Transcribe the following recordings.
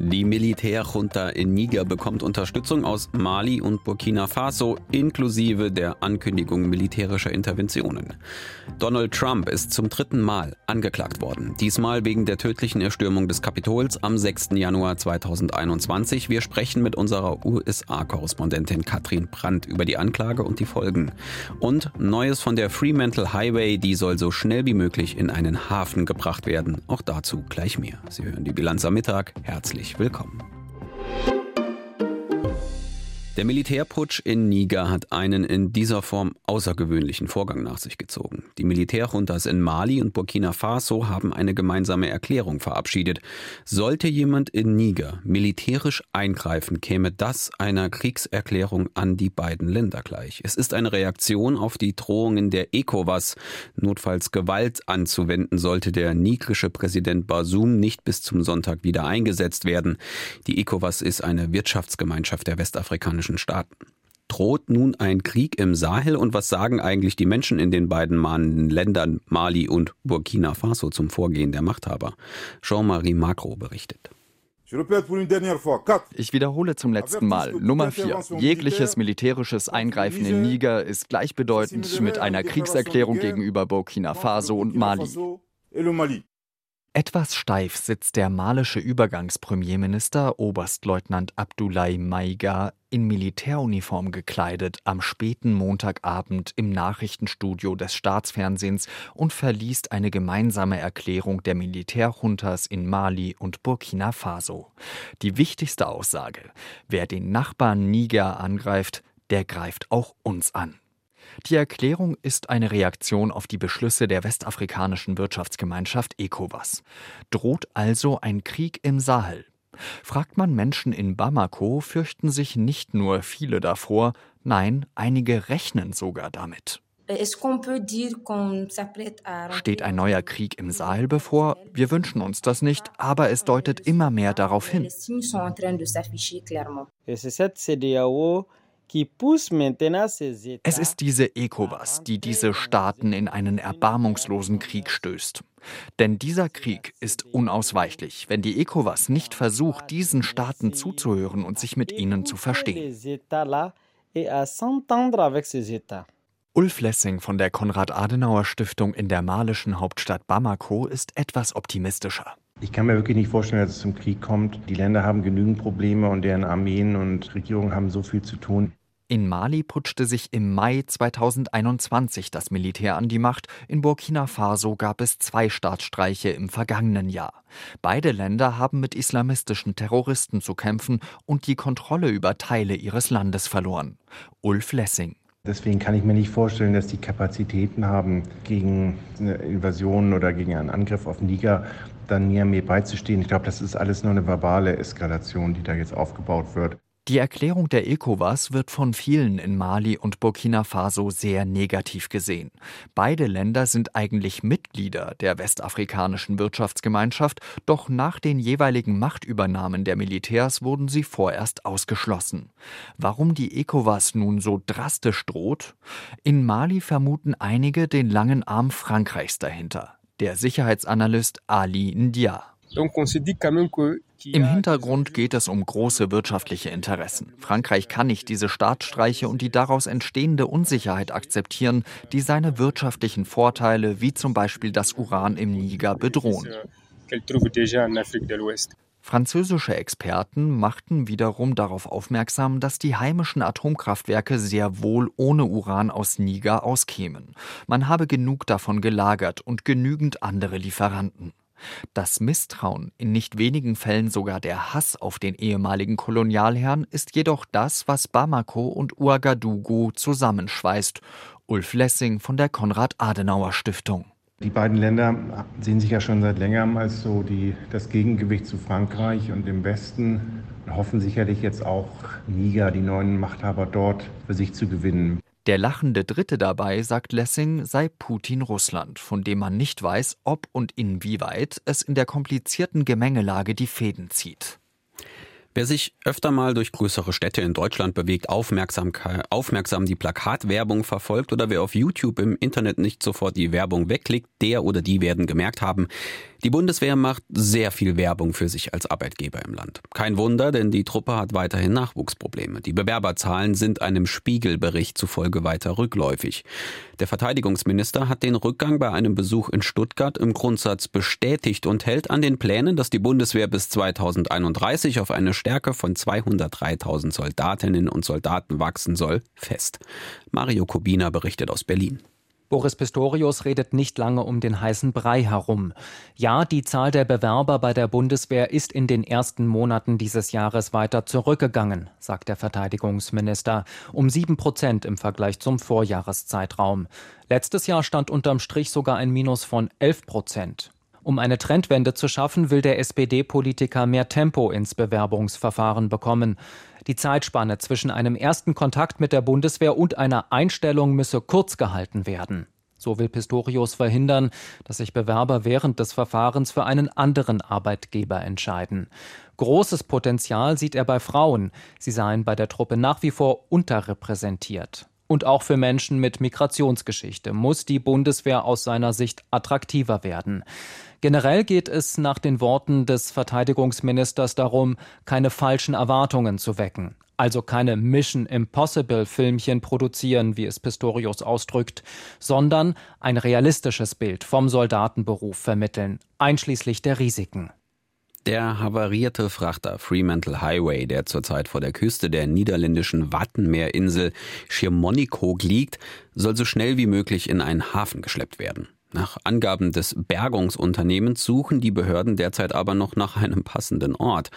Die Militärjunta in Niger bekommt Unterstützung aus Mali und Burkina Faso inklusive der Ankündigung militärischer Interventionen. Donald Trump ist zum dritten Mal angeklagt worden. Diesmal wegen der tödlichen Erstürmung des Kapitols am 6. Januar 2021. Wir sprechen mit unserer USA-Korrespondentin Katrin Brandt über die Anklage und die Folgen. Und Neues von der Fremantle Highway, die soll so schnell wie möglich in einen Hafen gebracht werden. Auch dazu gleich mehr. Sie hören die Bilanz am Mittag. Herzlich herzlich willkommen. Der Militärputsch in Niger hat einen in dieser Form außergewöhnlichen Vorgang nach sich gezogen. Die Militärjuntas in Mali und Burkina Faso haben eine gemeinsame Erklärung verabschiedet. Sollte jemand in Niger militärisch eingreifen, käme das einer Kriegserklärung an die beiden Länder gleich. Es ist eine Reaktion auf die Drohungen der ECOWAS, notfalls Gewalt anzuwenden, sollte der nigrische Präsident Basum nicht bis zum Sonntag wieder eingesetzt werden. Die ECOWAS ist eine Wirtschaftsgemeinschaft der westafrikanischen afrikanischen Staaten. Droht nun ein Krieg im Sahel und was sagen eigentlich die Menschen in den beiden mahnenden Ländern Mali und Burkina Faso zum Vorgehen der Machthaber? Jean-Marie Macro berichtet. Ich wiederhole zum letzten Mal. Nummer 4. Jegliches militärisches Eingreifen in Niger ist gleichbedeutend mit einer Kriegserklärung gegenüber Burkina Faso und Mali. Etwas steif sitzt der malische Übergangspremierminister Oberstleutnant Abdoulaye Maiga in Militäruniform gekleidet am späten Montagabend im Nachrichtenstudio des Staatsfernsehens und verliest eine gemeinsame Erklärung der Militärjuntas in Mali und Burkina Faso. Die wichtigste Aussage: Wer den Nachbarn Niger angreift, der greift auch uns an. Die Erklärung ist eine Reaktion auf die Beschlüsse der westafrikanischen Wirtschaftsgemeinschaft ECOWAS. Droht also ein Krieg im Sahel? Fragt man Menschen in Bamako, fürchten sich nicht nur viele davor, nein, einige rechnen sogar damit. Steht ein neuer Krieg im Sahel bevor? Wir wünschen uns das nicht, aber es deutet immer mehr darauf hin. Es ist diese ECOWAS, die diese Staaten in einen erbarmungslosen Krieg stößt. Denn dieser Krieg ist unausweichlich, wenn die ECOWAS nicht versucht, diesen Staaten zuzuhören und sich mit ihnen zu verstehen. Ulf Lessing von der Konrad-Adenauer-Stiftung in der malischen Hauptstadt Bamako ist etwas optimistischer. Ich kann mir wirklich nicht vorstellen, dass es zum Krieg kommt. Die Länder haben genügend Probleme und deren Armeen und Regierungen haben so viel zu tun. In Mali putschte sich im Mai 2021 das Militär an die Macht. In Burkina Faso gab es zwei Staatsstreiche im vergangenen Jahr. Beide Länder haben mit islamistischen Terroristen zu kämpfen und die Kontrolle über Teile ihres Landes verloren. Ulf Lessing. Deswegen kann ich mir nicht vorstellen, dass die Kapazitäten haben, gegen eine Invasion oder gegen einen Angriff auf Niger dann Niamey beizustehen. Ich glaube, das ist alles nur eine verbale Eskalation, die da jetzt aufgebaut wird. Die Erklärung der ECOWAS wird von vielen in Mali und Burkina Faso sehr negativ gesehen. Beide Länder sind eigentlich Mitglieder der westafrikanischen Wirtschaftsgemeinschaft, doch nach den jeweiligen Machtübernahmen der Militärs wurden sie vorerst ausgeschlossen. Warum die ECOWAS nun so drastisch droht? In Mali vermuten einige den langen Arm Frankreichs dahinter. Der Sicherheitsanalyst Ali Ndia. Im Hintergrund geht es um große wirtschaftliche Interessen. Frankreich kann nicht diese Staatsstreiche und die daraus entstehende Unsicherheit akzeptieren, die seine wirtschaftlichen Vorteile, wie zum Beispiel das Uran im Niger, bedrohen. Französische Experten machten wiederum darauf aufmerksam, dass die heimischen Atomkraftwerke sehr wohl ohne Uran aus Niger auskämen. Man habe genug davon gelagert und genügend andere Lieferanten. Das Misstrauen, in nicht wenigen Fällen sogar der Hass auf den ehemaligen Kolonialherrn, ist jedoch das, was Bamako und Ouagadougou zusammenschweißt. Ulf Lessing von der Konrad-Adenauer-Stiftung. Die beiden Länder sehen sich ja schon seit längerem als so die, das Gegengewicht zu Frankreich und dem Westen und hoffen sicherlich jetzt auch Niger, die neuen Machthaber dort, für sich zu gewinnen. Der lachende Dritte dabei, sagt Lessing, sei Putin Russland, von dem man nicht weiß, ob und inwieweit es in der komplizierten Gemengelage die Fäden zieht. Wer sich öfter mal durch größere Städte in Deutschland bewegt, aufmerksam, aufmerksam die Plakatwerbung verfolgt oder wer auf YouTube im Internet nicht sofort die Werbung wegklickt, der oder die werden gemerkt haben, die Bundeswehr macht sehr viel Werbung für sich als Arbeitgeber im Land. Kein Wunder, denn die Truppe hat weiterhin Nachwuchsprobleme. Die Bewerberzahlen sind einem Spiegelbericht zufolge weiter rückläufig. Der Verteidigungsminister hat den Rückgang bei einem Besuch in Stuttgart im Grundsatz bestätigt und hält an den Plänen, dass die Bundeswehr bis 2031 auf eine Stärke von 203.000 Soldatinnen und Soldaten wachsen soll, fest. Mario Kubina berichtet aus Berlin. Boris Pistorius redet nicht lange um den heißen Brei herum. Ja, die Zahl der Bewerber bei der Bundeswehr ist in den ersten Monaten dieses Jahres weiter zurückgegangen, sagt der Verteidigungsminister, um sieben Prozent im Vergleich zum Vorjahreszeitraum. Letztes Jahr stand unterm Strich sogar ein Minus von elf Prozent. Um eine Trendwende zu schaffen, will der SPD-Politiker mehr Tempo ins Bewerbungsverfahren bekommen. Die Zeitspanne zwischen einem ersten Kontakt mit der Bundeswehr und einer Einstellung müsse kurz gehalten werden. So will Pistorius verhindern, dass sich Bewerber während des Verfahrens für einen anderen Arbeitgeber entscheiden. Großes Potenzial sieht er bei Frauen. Sie seien bei der Truppe nach wie vor unterrepräsentiert. Und auch für Menschen mit Migrationsgeschichte muss die Bundeswehr aus seiner Sicht attraktiver werden. Generell geht es nach den Worten des Verteidigungsministers darum, keine falschen Erwartungen zu wecken. Also keine Mission Impossible Filmchen produzieren, wie es Pistorius ausdrückt, sondern ein realistisches Bild vom Soldatenberuf vermitteln, einschließlich der Risiken. Der havarierte Frachter Fremantle Highway, der zurzeit vor der Küste der niederländischen Wattenmeerinsel Schiermonnikoog liegt, soll so schnell wie möglich in einen Hafen geschleppt werden. Nach Angaben des Bergungsunternehmens suchen die Behörden derzeit aber noch nach einem passenden Ort.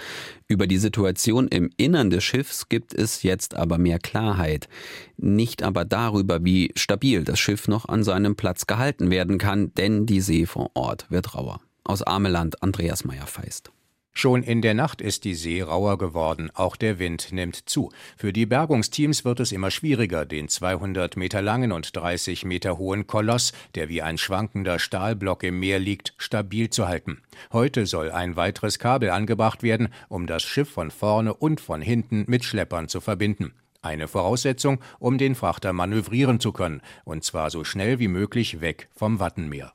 Über die Situation im Innern des Schiffs gibt es jetzt aber mehr Klarheit. Nicht aber darüber, wie stabil das Schiff noch an seinem Platz gehalten werden kann, denn die See vor Ort wird rauer. Aus Ameland Andreas Meyer-Feist. Schon in der Nacht ist die See rauer geworden, auch der Wind nimmt zu. Für die Bergungsteams wird es immer schwieriger, den 200 Meter langen und 30 Meter hohen Koloss, der wie ein schwankender Stahlblock im Meer liegt, stabil zu halten. Heute soll ein weiteres Kabel angebracht werden, um das Schiff von vorne und von hinten mit Schleppern zu verbinden. Eine Voraussetzung, um den Frachter manövrieren zu können, und zwar so schnell wie möglich weg vom Wattenmeer.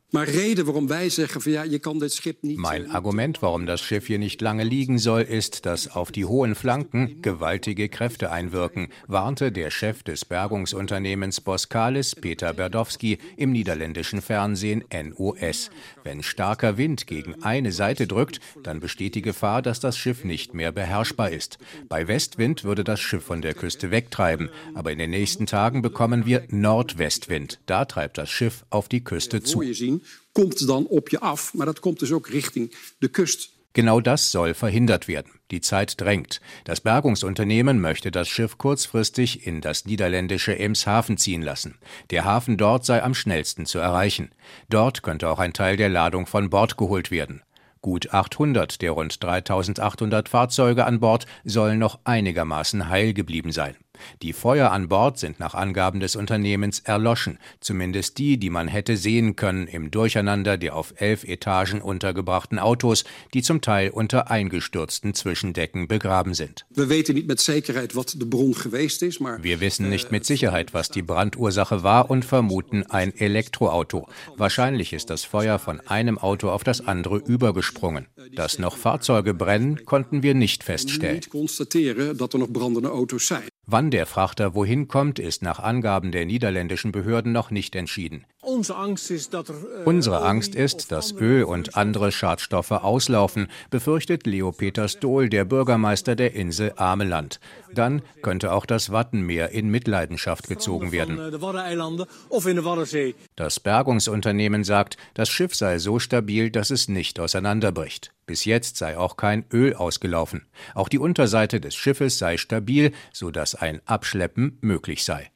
Mein Argument, warum das Schiff hier nicht lange liegen soll, ist, dass auf die hohen Flanken gewaltige Kräfte einwirken, warnte der Chef des Bergungsunternehmens Boskalis, Peter Berdowski, im niederländischen Fernsehen NOS. Wenn starker Wind gegen eine Seite drückt, dann besteht die Gefahr, dass das Schiff nicht mehr beherrschbar ist. Bei Westwind würde das Schiff von der Küste wegtreiben, aber in den nächsten Tagen bekommen wir Nordwestwind. Da treibt das Schiff auf die Küste zu kommt dann op je af, maar dat komt dus ook richting de kust. Genau das soll verhindert werden. Die Zeit drängt. Das Bergungsunternehmen möchte das Schiff kurzfristig in das niederländische Emshaven ziehen lassen. Der Hafen dort sei am schnellsten zu erreichen. Dort könnte auch ein Teil der Ladung von Bord geholt werden. Gut 800 der rund 3800 Fahrzeuge an Bord sollen noch einigermaßen heil geblieben sein. Die Feuer an Bord sind nach Angaben des Unternehmens erloschen, zumindest die, die man hätte sehen können im Durcheinander der auf elf Etagen untergebrachten Autos, die zum Teil unter eingestürzten Zwischendecken begraben sind. Wir wissen nicht mit Sicherheit, was die Brandursache war und vermuten ein Elektroauto. Wahrscheinlich ist das Feuer von einem Auto auf das andere übergesprungen. Dass noch Fahrzeuge brennen, konnten wir nicht feststellen. Wann der Frachter wohin kommt, ist nach Angaben der niederländischen Behörden noch nicht entschieden. Unsere Angst ist, dass Öl und andere Schadstoffe auslaufen, befürchtet Leo Peter Stohl, der Bürgermeister der Insel Ameland. Dann könnte auch das Wattenmeer in Mitleidenschaft gezogen werden. Das Bergungsunternehmen sagt, das Schiff sei so stabil, dass es nicht auseinanderbricht. Bis jetzt sei auch kein Öl ausgelaufen. Auch die Unterseite des Schiffes sei stabil, sodass ein Abschleppen möglich sei.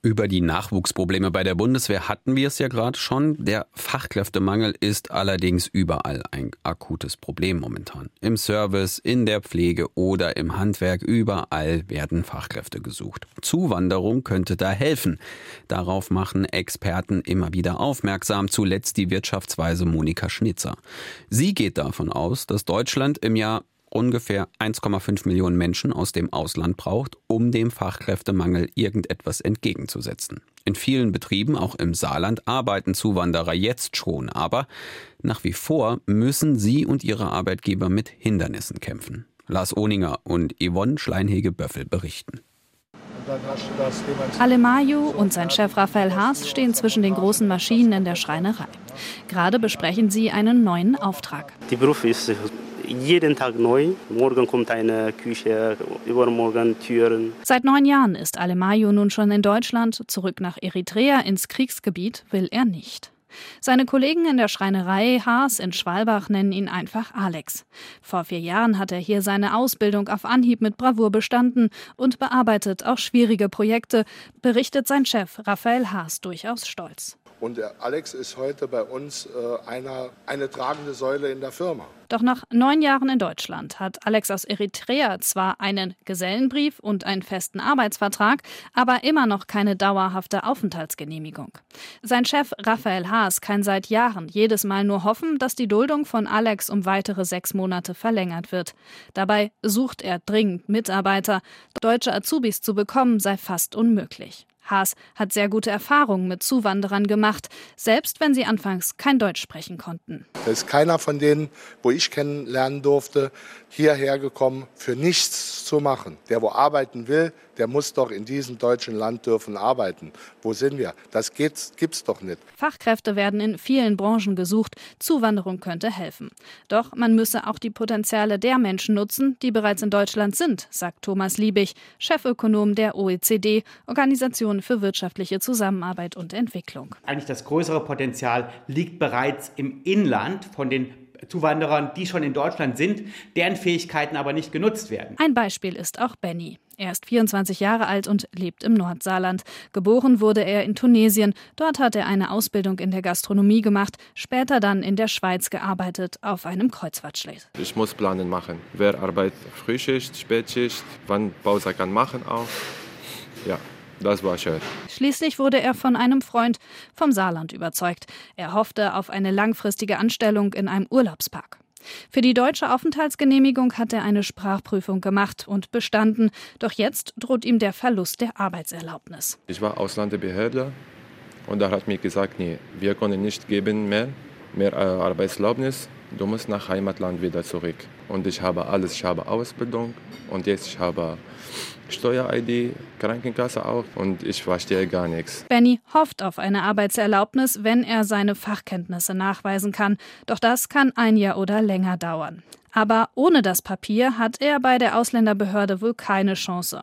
Über die Nachwuchsprobleme bei der Bundeswehr hatten wir es ja gerade schon. Der Fachkräftemangel ist allerdings überall ein akutes Problem momentan. Im Service, in der Pflege oder im Handwerk, überall werden Fachkräfte gesucht. Zuwanderung könnte da helfen. Darauf machen Experten immer wieder aufmerksam, zuletzt die Wirtschaftsweise Monika Schnitzer. Sie geht davon aus, dass Deutschland im Jahr ungefähr 1,5 Millionen Menschen aus dem Ausland braucht, um dem Fachkräftemangel irgendetwas entgegenzusetzen. In vielen Betrieben, auch im Saarland, arbeiten Zuwanderer jetzt schon, aber nach wie vor müssen sie und ihre Arbeitgeber mit Hindernissen kämpfen. Lars Ohninger und Yvonne Schleinhege-Böffel berichten. Alemayu und sein Chef Raphael Haas stehen zwischen den großen Maschinen in der Schreinerei. Gerade besprechen sie einen neuen Auftrag. Die Beruf ist jeden Tag neu. Morgen kommt eine Küche, übermorgen Türen. Seit neun Jahren ist Alemayu nun schon in Deutschland. Zurück nach Eritrea ins Kriegsgebiet will er nicht. Seine Kollegen in der Schreinerei Haas in Schwalbach nennen ihn einfach Alex. Vor vier Jahren hat er hier seine Ausbildung auf Anhieb mit Bravour bestanden und bearbeitet auch schwierige Projekte, berichtet sein Chef Raphael Haas durchaus stolz. Und der Alex ist heute bei uns äh, einer, eine tragende Säule in der Firma. Doch nach neun Jahren in Deutschland hat Alex aus Eritrea zwar einen Gesellenbrief und einen festen Arbeitsvertrag, aber immer noch keine dauerhafte Aufenthaltsgenehmigung. Sein Chef Raphael Haas kann seit Jahren jedes Mal nur hoffen, dass die Duldung von Alex um weitere sechs Monate verlängert wird. Dabei sucht er dringend Mitarbeiter. Deutsche Azubis zu bekommen sei fast unmöglich. Haas hat sehr gute Erfahrungen mit Zuwanderern gemacht, selbst wenn sie anfangs kein Deutsch sprechen konnten. Da ist keiner von denen, wo ich kennenlernen durfte, hierher gekommen, für nichts zu machen. Der, wo arbeiten will, der muss doch in diesem deutschen Land dürfen arbeiten. Wo sind wir? Das geht's, gibt's doch nicht. Fachkräfte werden in vielen Branchen gesucht. Zuwanderung könnte helfen. Doch man müsse auch die Potenziale der Menschen nutzen, die bereits in Deutschland sind, sagt Thomas Liebig, Chefökonom der OECD, Organisation für wirtschaftliche Zusammenarbeit und Entwicklung. Eigentlich das größere Potenzial liegt bereits im Inland von den Zuwanderern, die schon in Deutschland sind, deren Fähigkeiten aber nicht genutzt werden. Ein Beispiel ist auch Benny. Er ist 24 Jahre alt und lebt im Nordsaarland. Geboren wurde er in Tunesien. Dort hat er eine Ausbildung in der Gastronomie gemacht, später dann in der Schweiz gearbeitet, auf einem Kreuzfahrtschlitz. Ich muss Planen machen. Wer arbeitet Frühschicht, Spätschicht, wann Pause kann machen auch. Ja, das war schön. Schließlich wurde er von einem Freund vom Saarland überzeugt. Er hoffte auf eine langfristige Anstellung in einem Urlaubspark. Für die deutsche Aufenthaltsgenehmigung hat er eine Sprachprüfung gemacht und bestanden. Doch jetzt droht ihm der Verlust der Arbeitserlaubnis. Ich war Ausländerbehörde und da hat mir gesagt, nee, wir können nicht geben mehr, mehr äh, Arbeitserlaubnis. Du musst nach Heimatland wieder zurück. Und ich habe alles. Ich habe Ausbildung und jetzt ich habe Steuer-ID, Krankenkasse auch und ich verstehe gar nichts. Benny hofft auf eine Arbeitserlaubnis, wenn er seine Fachkenntnisse nachweisen kann. Doch das kann ein Jahr oder länger dauern. Aber ohne das Papier hat er bei der Ausländerbehörde wohl keine Chance.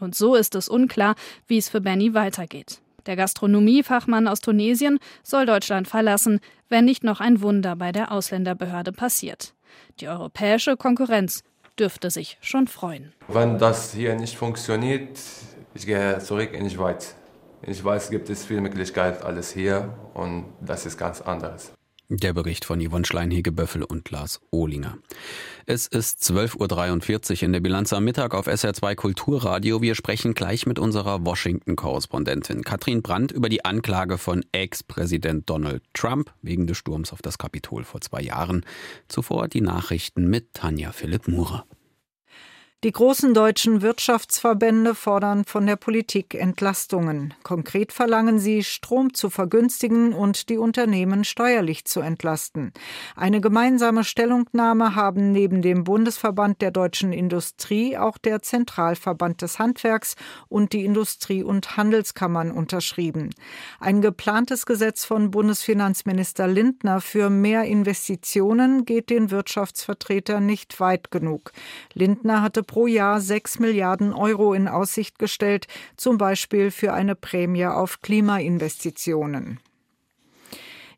Und so ist es unklar, wie es für Benny weitergeht. Der Gastronomiefachmann aus Tunesien soll Deutschland verlassen, wenn nicht noch ein Wunder bei der Ausländerbehörde passiert. Die europäische Konkurrenz dürfte sich schon freuen. Wenn das hier nicht funktioniert, ich gehe zurück in die Schweiz. In der Schweiz gibt es viele Möglichkeiten, alles hier und das ist ganz anderes. Der Bericht von Yvonne Schleinhege-Böffel und Lars Ohlinger. Es ist 12.43 Uhr in der Bilanz am Mittag auf SR2 Kulturradio. Wir sprechen gleich mit unserer Washington-Korrespondentin Katrin Brandt über die Anklage von Ex-Präsident Donald Trump wegen des Sturms auf das Kapitol vor zwei Jahren. Zuvor die Nachrichten mit Tanja Philipp Murer. Die großen deutschen Wirtschaftsverbände fordern von der Politik Entlastungen. Konkret verlangen sie, Strom zu vergünstigen und die Unternehmen steuerlich zu entlasten. Eine gemeinsame Stellungnahme haben neben dem Bundesverband der deutschen Industrie auch der Zentralverband des Handwerks und die Industrie- und Handelskammern unterschrieben. Ein geplantes Gesetz von Bundesfinanzminister Lindner für mehr Investitionen geht den Wirtschaftsvertretern nicht weit genug. Lindner hatte pro Jahr sechs Milliarden Euro in Aussicht gestellt, zum Beispiel für eine Prämie auf Klimainvestitionen.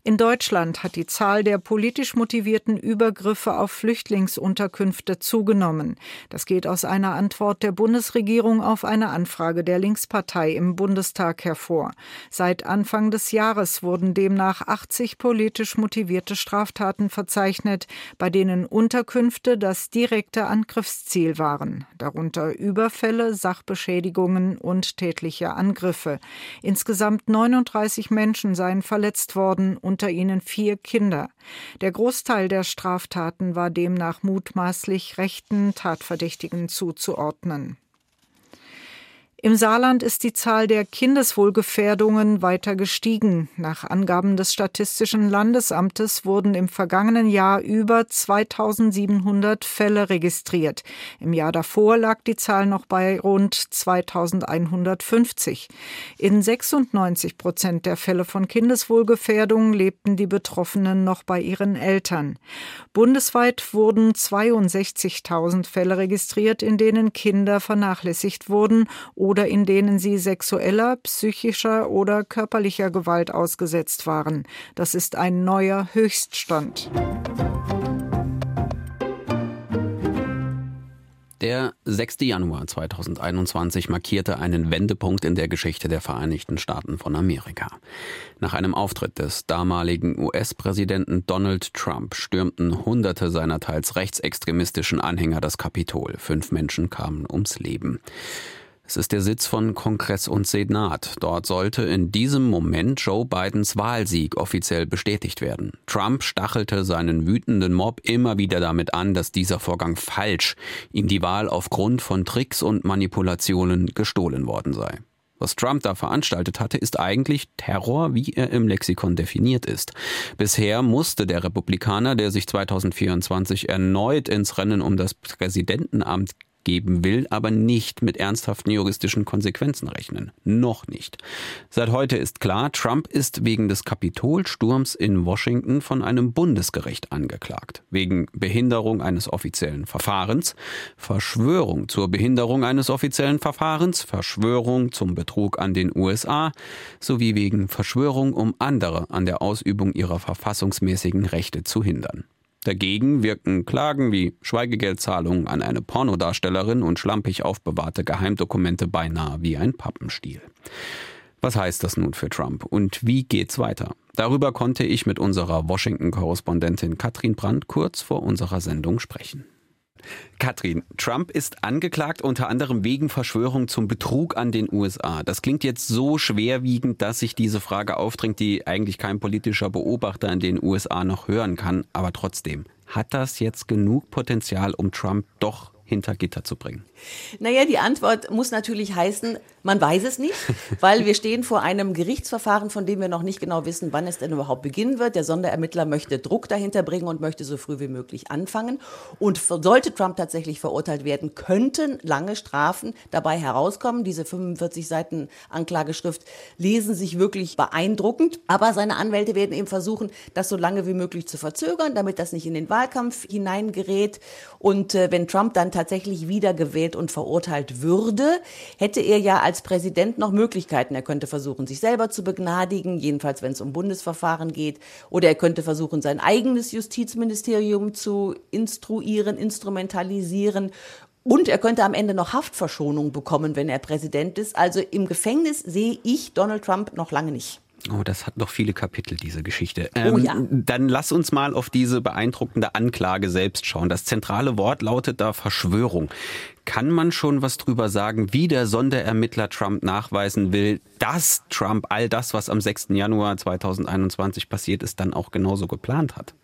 In Deutschland hat die Zahl der politisch motivierten Übergriffe auf Flüchtlingsunterkünfte zugenommen. Das geht aus einer Antwort der Bundesregierung auf eine Anfrage der Linkspartei im Bundestag hervor. Seit Anfang des Jahres wurden demnach 80 politisch motivierte Straftaten verzeichnet, bei denen Unterkünfte das direkte Angriffsziel waren, darunter Überfälle, Sachbeschädigungen und tätliche Angriffe. Insgesamt 39 Menschen seien verletzt worden unter ihnen vier Kinder. Der Großteil der Straftaten war demnach mutmaßlich rechten Tatverdächtigen zuzuordnen. Im Saarland ist die Zahl der Kindeswohlgefährdungen weiter gestiegen. Nach Angaben des Statistischen Landesamtes wurden im vergangenen Jahr über 2700 Fälle registriert. Im Jahr davor lag die Zahl noch bei rund 2150. In 96 Prozent der Fälle von Kindeswohlgefährdung lebten die Betroffenen noch bei ihren Eltern. Bundesweit wurden 62.000 Fälle registriert, in denen Kinder vernachlässigt wurden oder in denen sie sexueller, psychischer oder körperlicher Gewalt ausgesetzt waren. Das ist ein neuer Höchststand. Der 6. Januar 2021 markierte einen Wendepunkt in der Geschichte der Vereinigten Staaten von Amerika. Nach einem Auftritt des damaligen US-Präsidenten Donald Trump stürmten Hunderte seiner teils rechtsextremistischen Anhänger das Kapitol. Fünf Menschen kamen ums Leben. Es ist der Sitz von Kongress und Senat. Dort sollte in diesem Moment Joe Bidens Wahlsieg offiziell bestätigt werden. Trump stachelte seinen wütenden Mob immer wieder damit an, dass dieser Vorgang falsch, ihm die Wahl aufgrund von Tricks und Manipulationen gestohlen worden sei. Was Trump da veranstaltet hatte, ist eigentlich Terror, wie er im Lexikon definiert ist. Bisher musste der Republikaner, der sich 2024 erneut ins Rennen um das Präsidentenamt geben will, aber nicht mit ernsthaften juristischen Konsequenzen rechnen. Noch nicht. Seit heute ist klar, Trump ist wegen des Kapitolsturms in Washington von einem Bundesgericht angeklagt. Wegen Behinderung eines offiziellen Verfahrens, Verschwörung zur Behinderung eines offiziellen Verfahrens, Verschwörung zum Betrug an den USA sowie wegen Verschwörung, um andere an der Ausübung ihrer verfassungsmäßigen Rechte zu hindern. Dagegen wirken Klagen wie Schweigegeldzahlungen an eine Pornodarstellerin und schlampig aufbewahrte Geheimdokumente beinahe wie ein Pappenstiel. Was heißt das nun für Trump und wie geht's weiter? Darüber konnte ich mit unserer Washington-Korrespondentin Katrin Brandt kurz vor unserer Sendung sprechen. Katrin, Trump ist angeklagt unter anderem wegen Verschwörung zum Betrug an den USA. Das klingt jetzt so schwerwiegend, dass sich diese Frage aufdringt, die eigentlich kein politischer Beobachter in den USA noch hören kann. Aber trotzdem, hat das jetzt genug Potenzial, um Trump doch hinter Gitter zu bringen? Naja, die Antwort muss natürlich heißen, man weiß es nicht, weil wir stehen vor einem Gerichtsverfahren, von dem wir noch nicht genau wissen, wann es denn überhaupt beginnen wird. Der Sonderermittler möchte Druck dahinter bringen und möchte so früh wie möglich anfangen. Und sollte Trump tatsächlich verurteilt werden, könnten lange Strafen dabei herauskommen. Diese 45 Seiten Anklageschrift lesen sich wirklich beeindruckend. Aber seine Anwälte werden eben versuchen, das so lange wie möglich zu verzögern, damit das nicht in den Wahlkampf hineingerät. Und äh, wenn Trump dann tatsächlich wieder gewählt und verurteilt würde, hätte er ja als Präsident noch Möglichkeiten. Er könnte versuchen, sich selber zu begnadigen, jedenfalls wenn es um Bundesverfahren geht. Oder er könnte versuchen, sein eigenes Justizministerium zu instruieren, instrumentalisieren. Und er könnte am Ende noch Haftverschonung bekommen, wenn er Präsident ist. Also im Gefängnis sehe ich Donald Trump noch lange nicht. Oh, das hat noch viele Kapitel, diese Geschichte. Oh ähm, oh ja. Dann lass uns mal auf diese beeindruckende Anklage selbst schauen. Das zentrale Wort lautet da Verschwörung. Kann man schon was drüber sagen, wie der Sonderermittler Trump nachweisen will, dass Trump all das, was am 6. Januar 2021 passiert ist, dann auch genauso geplant hat?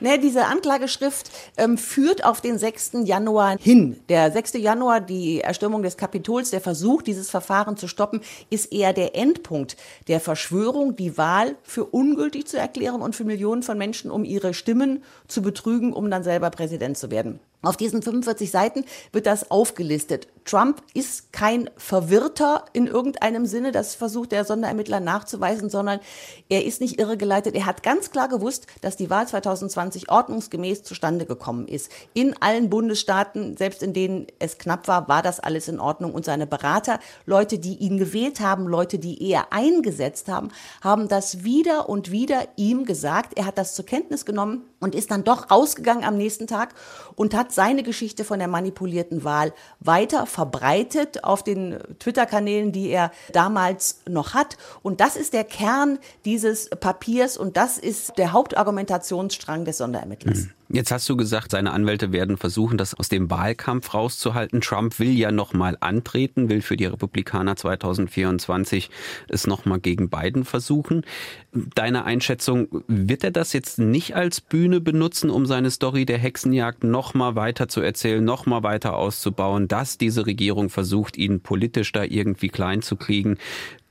Ne, diese Anklageschrift ähm, führt auf den 6. Januar hin. Der 6. Januar, die Erstürmung des Kapitols, der Versuch, dieses Verfahren zu stoppen, ist eher der Endpunkt der Verschwörung, die Wahl für ungültig zu erklären und für Millionen von Menschen, um ihre Stimmen zu betrügen, um dann selber Präsident zu werden. Auf diesen 45 Seiten wird das aufgelistet. Trump ist kein Verwirrter in irgendeinem Sinne, das versucht der Sonderermittler nachzuweisen, sondern er ist nicht irregeleitet. Er hat ganz klar gewusst, dass die Wahl 2020 ordnungsgemäß zustande gekommen ist. In allen Bundesstaaten, selbst in denen es knapp war, war das alles in Ordnung. Und seine Berater, Leute, die ihn gewählt haben, Leute, die er eingesetzt haben, haben das wieder und wieder ihm gesagt. Er hat das zur Kenntnis genommen und ist dann doch rausgegangen am nächsten Tag und hat seine Geschichte von der manipulierten Wahl weiter verbreitet auf den Twitter-Kanälen, die er damals noch hat. Und das ist der Kern dieses Papiers und das ist der Hauptargumentationsstrang des Sonderermittlers. Mhm. Jetzt hast du gesagt, seine Anwälte werden versuchen, das aus dem Wahlkampf rauszuhalten. Trump will ja nochmal antreten, will für die Republikaner 2024 es nochmal gegen Biden versuchen. Deine Einschätzung, wird er das jetzt nicht als Bühne benutzen, um seine Story der Hexenjagd nochmal weiter zu erzählen, nochmal weiter auszubauen, dass diese Regierung versucht, ihn politisch da irgendwie klein zu kriegen?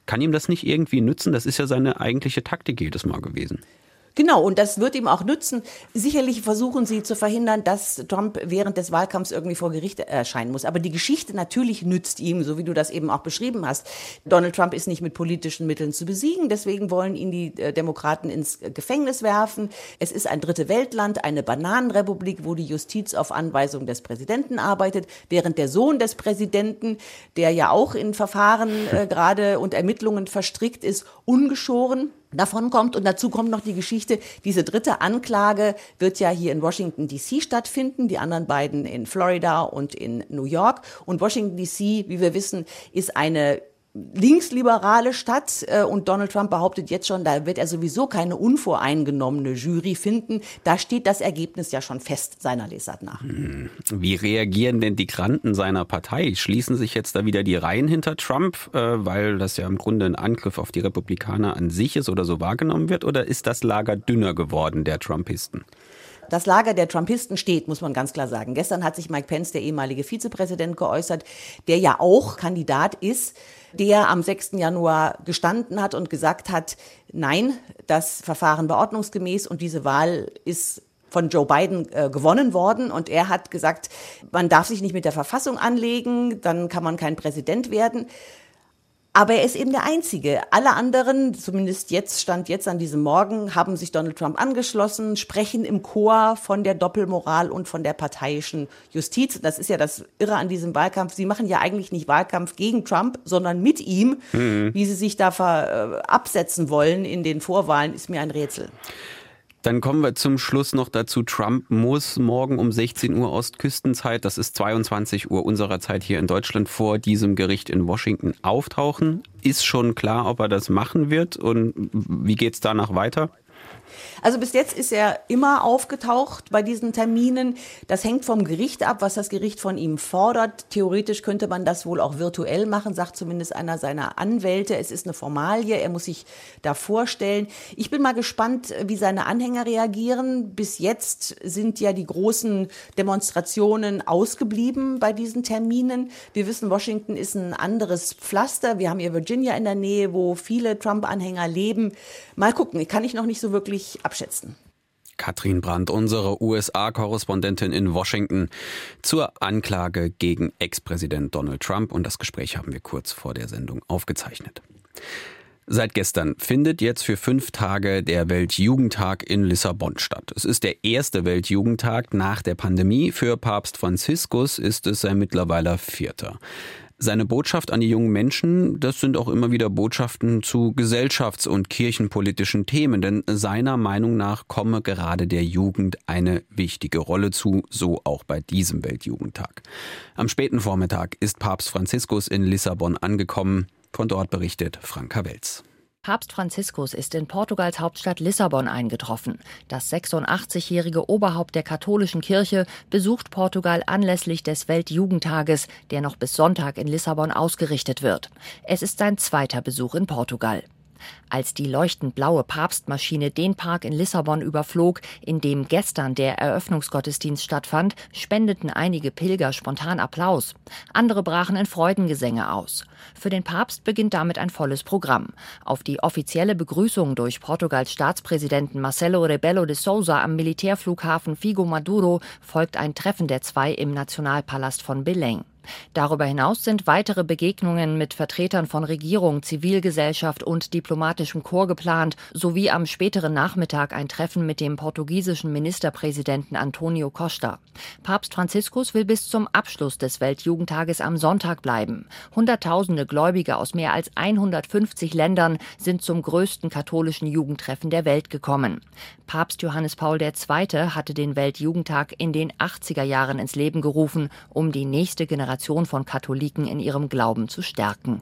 Kann ihm das nicht irgendwie nützen? Das ist ja seine eigentliche Taktik jedes Mal gewesen. Genau, und das wird ihm auch nützen. Sicherlich versuchen sie zu verhindern, dass Trump während des Wahlkampfs irgendwie vor Gericht erscheinen muss. Aber die Geschichte natürlich nützt ihm, so wie du das eben auch beschrieben hast. Donald Trump ist nicht mit politischen Mitteln zu besiegen, deswegen wollen ihn die äh, Demokraten ins Gefängnis werfen. Es ist ein dritte Weltland, eine Bananenrepublik, wo die Justiz auf Anweisung des Präsidenten arbeitet, während der Sohn des Präsidenten, der ja auch in Verfahren äh, gerade und Ermittlungen verstrickt ist, ungeschoren davon kommt. Und dazu kommt noch die Geschichte, diese dritte Anklage wird ja hier in Washington DC stattfinden, die anderen beiden in Florida und in New York. Und Washington DC, wie wir wissen, ist eine linksliberale Stadt äh, und Donald Trump behauptet jetzt schon, da wird er sowieso keine unvoreingenommene Jury finden. Da steht das Ergebnis ja schon fest seiner Lesart nach. Hm. Wie reagieren denn die Granten seiner Partei? Schließen sich jetzt da wieder die Reihen hinter Trump, äh, weil das ja im Grunde ein Angriff auf die Republikaner an sich ist oder so wahrgenommen wird? Oder ist das Lager dünner geworden der Trumpisten? Das Lager der Trumpisten steht, muss man ganz klar sagen. Gestern hat sich Mike Pence, der ehemalige Vizepräsident, geäußert, der ja auch Kandidat ist der am 6. Januar gestanden hat und gesagt hat, nein, das Verfahren war ordnungsgemäß und diese Wahl ist von Joe Biden äh, gewonnen worden. Und er hat gesagt, man darf sich nicht mit der Verfassung anlegen, dann kann man kein Präsident werden. Aber er ist eben der Einzige. Alle anderen, zumindest jetzt, stand jetzt an diesem Morgen, haben sich Donald Trump angeschlossen, sprechen im Chor von der Doppelmoral und von der parteiischen Justiz. Das ist ja das Irre an diesem Wahlkampf. Sie machen ja eigentlich nicht Wahlkampf gegen Trump, sondern mit ihm. Mhm. Wie sie sich da äh, absetzen wollen in den Vorwahlen, ist mir ein Rätsel. Dann kommen wir zum Schluss noch dazu. Trump muss morgen um 16 Uhr Ostküstenzeit, das ist 22 Uhr unserer Zeit hier in Deutschland, vor diesem Gericht in Washington auftauchen. Ist schon klar, ob er das machen wird und wie geht es danach weiter? Also bis jetzt ist er immer aufgetaucht bei diesen Terminen. Das hängt vom Gericht ab, was das Gericht von ihm fordert. Theoretisch könnte man das wohl auch virtuell machen, sagt zumindest einer seiner Anwälte. Es ist eine Formalie, er muss sich da vorstellen. Ich bin mal gespannt, wie seine Anhänger reagieren. Bis jetzt sind ja die großen Demonstrationen ausgeblieben bei diesen Terminen. Wir wissen, Washington ist ein anderes Pflaster. Wir haben hier Virginia in der Nähe, wo viele Trump-Anhänger leben. Mal gucken, kann ich noch nicht so wirklich abschätzen. Katrin Brandt, unsere USA-Korrespondentin in Washington, zur Anklage gegen Ex-Präsident Donald Trump. Und das Gespräch haben wir kurz vor der Sendung aufgezeichnet. Seit gestern findet jetzt für fünf Tage der Weltjugendtag in Lissabon statt. Es ist der erste Weltjugendtag nach der Pandemie. Für Papst Franziskus ist es sein mittlerweile vierter. Seine Botschaft an die jungen Menschen, das sind auch immer wieder Botschaften zu gesellschafts- und kirchenpolitischen Themen, denn seiner Meinung nach komme gerade der Jugend eine wichtige Rolle zu, so auch bei diesem Weltjugendtag. Am späten Vormittag ist Papst Franziskus in Lissabon angekommen. Von dort berichtet Franka Welz. Papst Franziskus ist in Portugals Hauptstadt Lissabon eingetroffen. Das 86-jährige Oberhaupt der katholischen Kirche besucht Portugal anlässlich des Weltjugendtages, der noch bis Sonntag in Lissabon ausgerichtet wird. Es ist sein zweiter Besuch in Portugal. Als die leuchtend blaue Papstmaschine den Park in Lissabon überflog, in dem gestern der Eröffnungsgottesdienst stattfand, spendeten einige Pilger spontan Applaus. Andere brachen in Freudengesänge aus. Für den Papst beginnt damit ein volles Programm. Auf die offizielle Begrüßung durch Portugals Staatspräsidenten Marcelo Rebelo de Sousa am Militärflughafen Figo Maduro folgt ein Treffen der zwei im Nationalpalast von Belém. Darüber hinaus sind weitere Begegnungen mit Vertretern von Regierung, Zivilgesellschaft und diplomatischem Korps geplant, sowie am späteren Nachmittag ein Treffen mit dem portugiesischen Ministerpräsidenten Antonio Costa. Papst Franziskus will bis zum Abschluss des Weltjugendtages am Sonntag bleiben. Hunderttausende Gläubige aus mehr als 150 Ländern sind zum größten katholischen Jugendtreffen der Welt gekommen. Papst Johannes Paul II. hatte den Weltjugendtag in den 80er Jahren ins Leben gerufen, um die nächste Generation von Katholiken in ihrem Glauben zu stärken.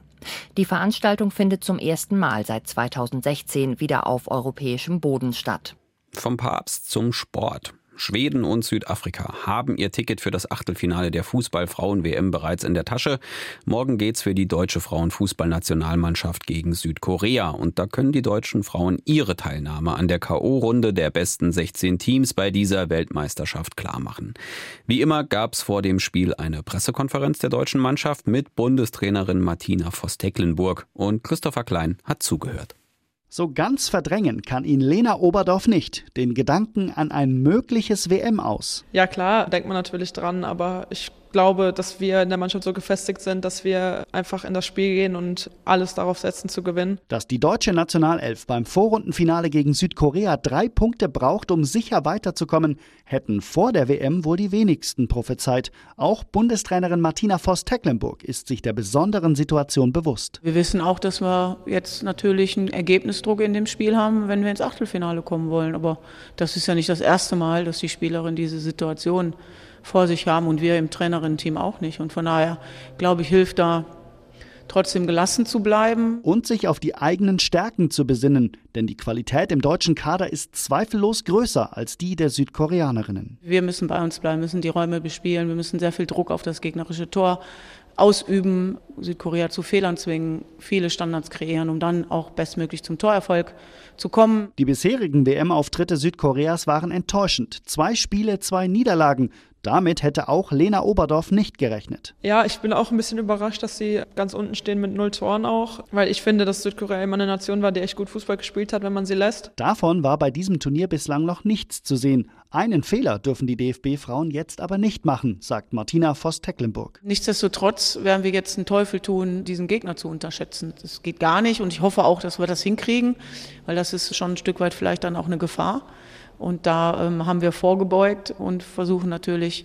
Die Veranstaltung findet zum ersten Mal seit 2016 wieder auf europäischem Boden statt. Vom Papst zum Sport. Schweden und Südafrika haben ihr Ticket für das Achtelfinale der Fußball-Frauen-WM bereits in der Tasche. Morgen geht's für die deutsche Frauenfußballnationalmannschaft gegen Südkorea. Und da können die deutschen Frauen ihre Teilnahme an der K.O.-Runde der besten 16 Teams bei dieser Weltmeisterschaft klarmachen. Wie immer gab's vor dem Spiel eine Pressekonferenz der deutschen Mannschaft mit Bundestrainerin Martina Voss-Tecklenburg. Und Christopher Klein hat zugehört. So ganz verdrängen kann ihn Lena Oberdorf nicht, den Gedanken an ein mögliches WM aus. Ja klar, denkt man natürlich dran, aber ich glaube, dass wir in der Mannschaft so gefestigt sind, dass wir einfach in das Spiel gehen und alles darauf setzen zu gewinnen. Dass die deutsche Nationalelf beim Vorrundenfinale gegen Südkorea drei Punkte braucht, um sicher weiterzukommen, hätten vor der WM wohl die wenigsten prophezeit. Auch Bundestrainerin Martina Voss-Tecklenburg ist sich der besonderen Situation bewusst. Wir wissen auch, dass wir jetzt natürlich einen Ergebnisdruck in dem Spiel haben, wenn wir ins Achtelfinale kommen wollen. Aber das ist ja nicht das erste Mal, dass die Spielerin diese Situation vor sich haben und wir im Trainerinnen-Team auch nicht. Und von daher, glaube ich, hilft da trotzdem gelassen zu bleiben. Und sich auf die eigenen Stärken zu besinnen, denn die Qualität im deutschen Kader ist zweifellos größer als die der Südkoreanerinnen. Wir müssen bei uns bleiben, müssen die Räume bespielen, wir müssen sehr viel Druck auf das gegnerische Tor ausüben, Südkorea zu Fehlern zwingen, viele Standards kreieren, um dann auch bestmöglich zum Torerfolg zu kommen. Die bisherigen WM-Auftritte Südkoreas waren enttäuschend. Zwei Spiele, zwei Niederlagen. Damit hätte auch Lena Oberdorf nicht gerechnet. Ja, ich bin auch ein bisschen überrascht, dass sie ganz unten stehen mit null Toren auch, weil ich finde, dass Südkorea immer eine Nation war, die echt gut Fußball gespielt hat, wenn man sie lässt. Davon war bei diesem Turnier bislang noch nichts zu sehen. Einen Fehler dürfen die DFB-Frauen jetzt aber nicht machen, sagt Martina Voss-Tecklenburg. Nichtsdestotrotz werden wir jetzt einen Teufel tun, diesen Gegner zu unterschätzen. Das geht gar nicht und ich hoffe auch, dass wir das hinkriegen, weil das ist schon ein Stück weit vielleicht dann auch eine Gefahr. Und da ähm, haben wir vorgebeugt und versuchen natürlich,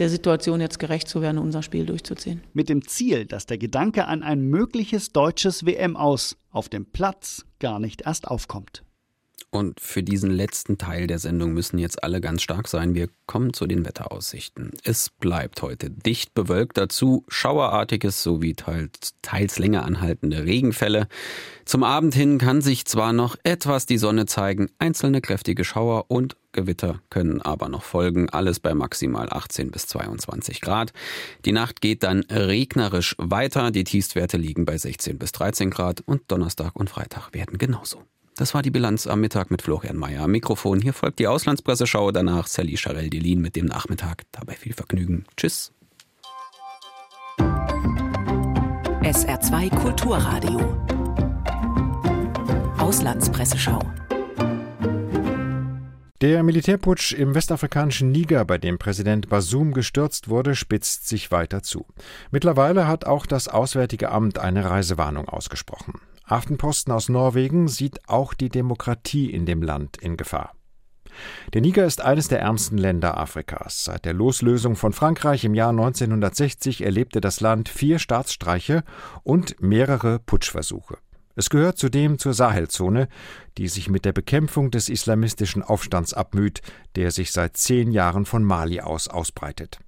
der Situation jetzt gerecht zu werden, unser Spiel durchzuziehen. Mit dem Ziel, dass der Gedanke an ein mögliches deutsches WM aus auf dem Platz gar nicht erst aufkommt. Und für diesen letzten Teil der Sendung müssen jetzt alle ganz stark sein. Wir kommen zu den Wetteraussichten. Es bleibt heute dicht bewölkt, dazu schauerartiges sowie teils, teils länger anhaltende Regenfälle. Zum Abend hin kann sich zwar noch etwas die Sonne zeigen, einzelne kräftige Schauer und Gewitter können aber noch folgen, alles bei maximal 18 bis 22 Grad. Die Nacht geht dann regnerisch weiter, die Tiefstwerte liegen bei 16 bis 13 Grad und Donnerstag und Freitag werden genauso. Das war die Bilanz am Mittag mit Florian Mayer am Mikrofon. Hier folgt die Auslandspresseschau, danach Sally Charel-Delin mit dem Nachmittag. Dabei viel Vergnügen. Tschüss. SR2 Kulturradio. Auslandspresseschau. Der Militärputsch im westafrikanischen Niger, bei dem Präsident Basum gestürzt wurde, spitzt sich weiter zu. Mittlerweile hat auch das Auswärtige Amt eine Reisewarnung ausgesprochen. Aftenposten aus Norwegen sieht auch die Demokratie in dem Land in Gefahr. Der Niger ist eines der ärmsten Länder Afrikas. Seit der Loslösung von Frankreich im Jahr 1960 erlebte das Land vier Staatsstreiche und mehrere Putschversuche. Es gehört zudem zur Sahelzone, die sich mit der Bekämpfung des islamistischen Aufstands abmüht, der sich seit zehn Jahren von Mali aus ausbreitet.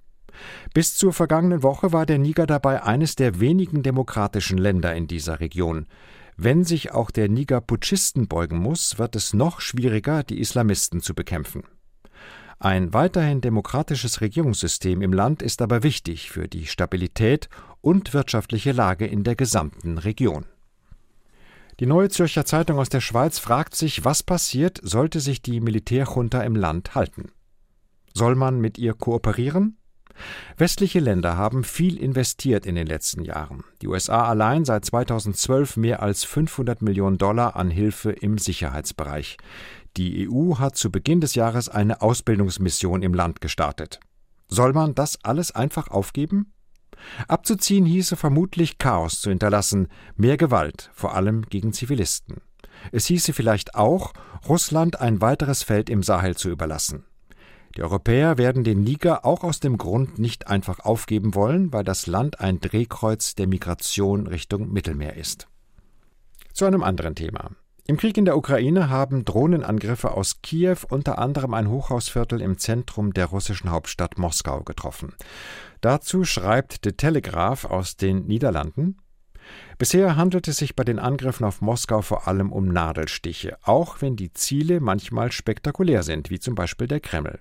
Bis zur vergangenen Woche war der Niger dabei eines der wenigen demokratischen Länder in dieser Region. Wenn sich auch der Niger Putschisten beugen muss, wird es noch schwieriger, die Islamisten zu bekämpfen. Ein weiterhin demokratisches Regierungssystem im Land ist aber wichtig für die Stabilität und wirtschaftliche Lage in der gesamten Region. Die Neue Zürcher Zeitung aus der Schweiz fragt sich, was passiert, sollte sich die Militärjunta im Land halten. Soll man mit ihr kooperieren? Westliche Länder haben viel investiert in den letzten Jahren. Die USA allein seit 2012 mehr als 500 Millionen Dollar an Hilfe im Sicherheitsbereich. Die EU hat zu Beginn des Jahres eine Ausbildungsmission im Land gestartet. Soll man das alles einfach aufgeben? Abzuziehen hieße vermutlich Chaos zu hinterlassen, mehr Gewalt, vor allem gegen Zivilisten. Es hieße vielleicht auch, Russland ein weiteres Feld im Sahel zu überlassen. Die Europäer werden den Niger auch aus dem Grund nicht einfach aufgeben wollen, weil das Land ein Drehkreuz der Migration Richtung Mittelmeer ist. Zu einem anderen Thema. Im Krieg in der Ukraine haben Drohnenangriffe aus Kiew unter anderem ein Hochhausviertel im Zentrum der russischen Hauptstadt Moskau getroffen. Dazu schreibt The Telegraph aus den Niederlanden Bisher handelt es sich bei den Angriffen auf Moskau vor allem um Nadelstiche, auch wenn die Ziele manchmal spektakulär sind, wie zum Beispiel der Kreml.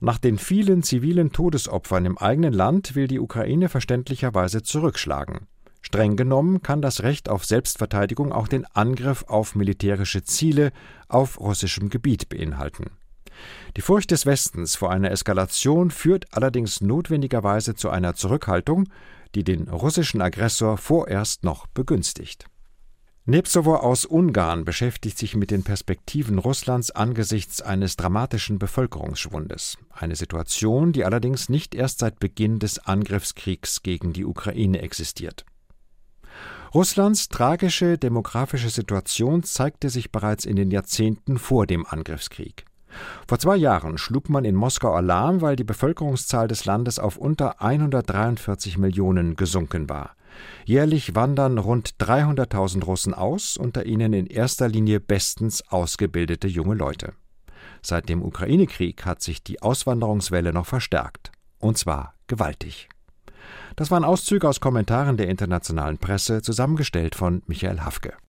Nach den vielen zivilen Todesopfern im eigenen Land will die Ukraine verständlicherweise zurückschlagen. Streng genommen kann das Recht auf Selbstverteidigung auch den Angriff auf militärische Ziele auf russischem Gebiet beinhalten. Die Furcht des Westens vor einer Eskalation führt allerdings notwendigerweise zu einer Zurückhaltung, die den russischen Aggressor vorerst noch begünstigt. Nepsowo aus Ungarn beschäftigt sich mit den Perspektiven Russlands angesichts eines dramatischen Bevölkerungsschwundes, eine Situation, die allerdings nicht erst seit Beginn des Angriffskriegs gegen die Ukraine existiert. Russlands tragische demografische Situation zeigte sich bereits in den Jahrzehnten vor dem Angriffskrieg. Vor zwei Jahren schlug man in Moskau Alarm, weil die Bevölkerungszahl des Landes auf unter 143 Millionen gesunken war. Jährlich wandern rund 300.000 Russen aus, unter ihnen in erster Linie bestens ausgebildete junge Leute. Seit dem Ukraine-Krieg hat sich die Auswanderungswelle noch verstärkt. Und zwar gewaltig. Das waren Auszüge aus Kommentaren der internationalen Presse, zusammengestellt von Michael Hafke.